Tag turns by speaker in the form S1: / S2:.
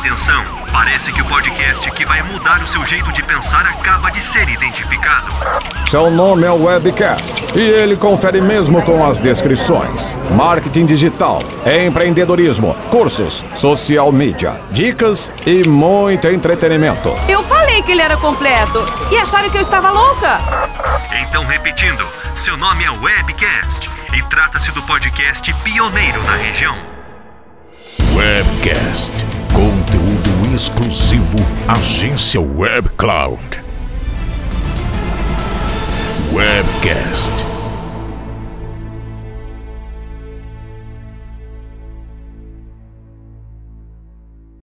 S1: Atenção! Parece que o podcast que vai mudar o seu jeito de pensar acaba de ser identificado.
S2: Seu nome é Webcast e ele confere mesmo com as descrições: marketing digital, empreendedorismo, cursos, social media, dicas e muito entretenimento.
S3: Eu falei que ele era completo e acharam que eu estava louca.
S1: Então, repetindo, seu nome é Webcast e trata-se do podcast pioneiro na região.
S4: Webcast. Exclusivo Agência Web Cloud. Webcast.